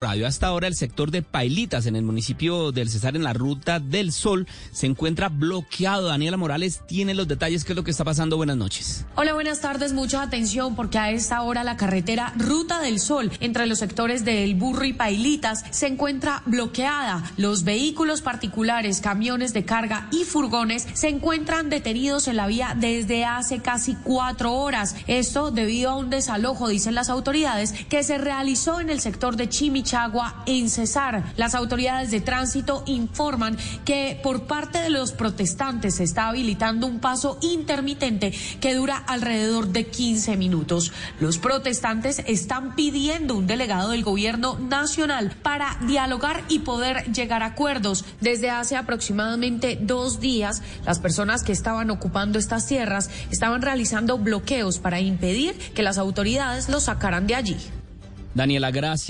Radio. Hasta ahora el sector de Pailitas en el municipio del Cesar en la Ruta del Sol se encuentra bloqueado. Daniela Morales tiene los detalles. ¿Qué es lo que está pasando? Buenas noches. Hola, buenas tardes. Mucha atención porque a esta hora la carretera Ruta del Sol entre los sectores del Burro y Pailitas se encuentra bloqueada. Los vehículos particulares, camiones de carga y furgones se encuentran detenidos en la vía desde hace casi cuatro horas. Esto debido a un desalojo, dicen las autoridades, que se realizó en el sector de Chimichagua Chagua en cesar. Las autoridades de tránsito informan que por parte de los protestantes se está habilitando un paso intermitente que dura alrededor de 15 minutos. Los protestantes están pidiendo un delegado del gobierno nacional para dialogar y poder llegar a acuerdos. Desde hace aproximadamente dos días, las personas que estaban ocupando estas tierras estaban realizando bloqueos para impedir que las autoridades los sacaran de allí. Daniela, gracias.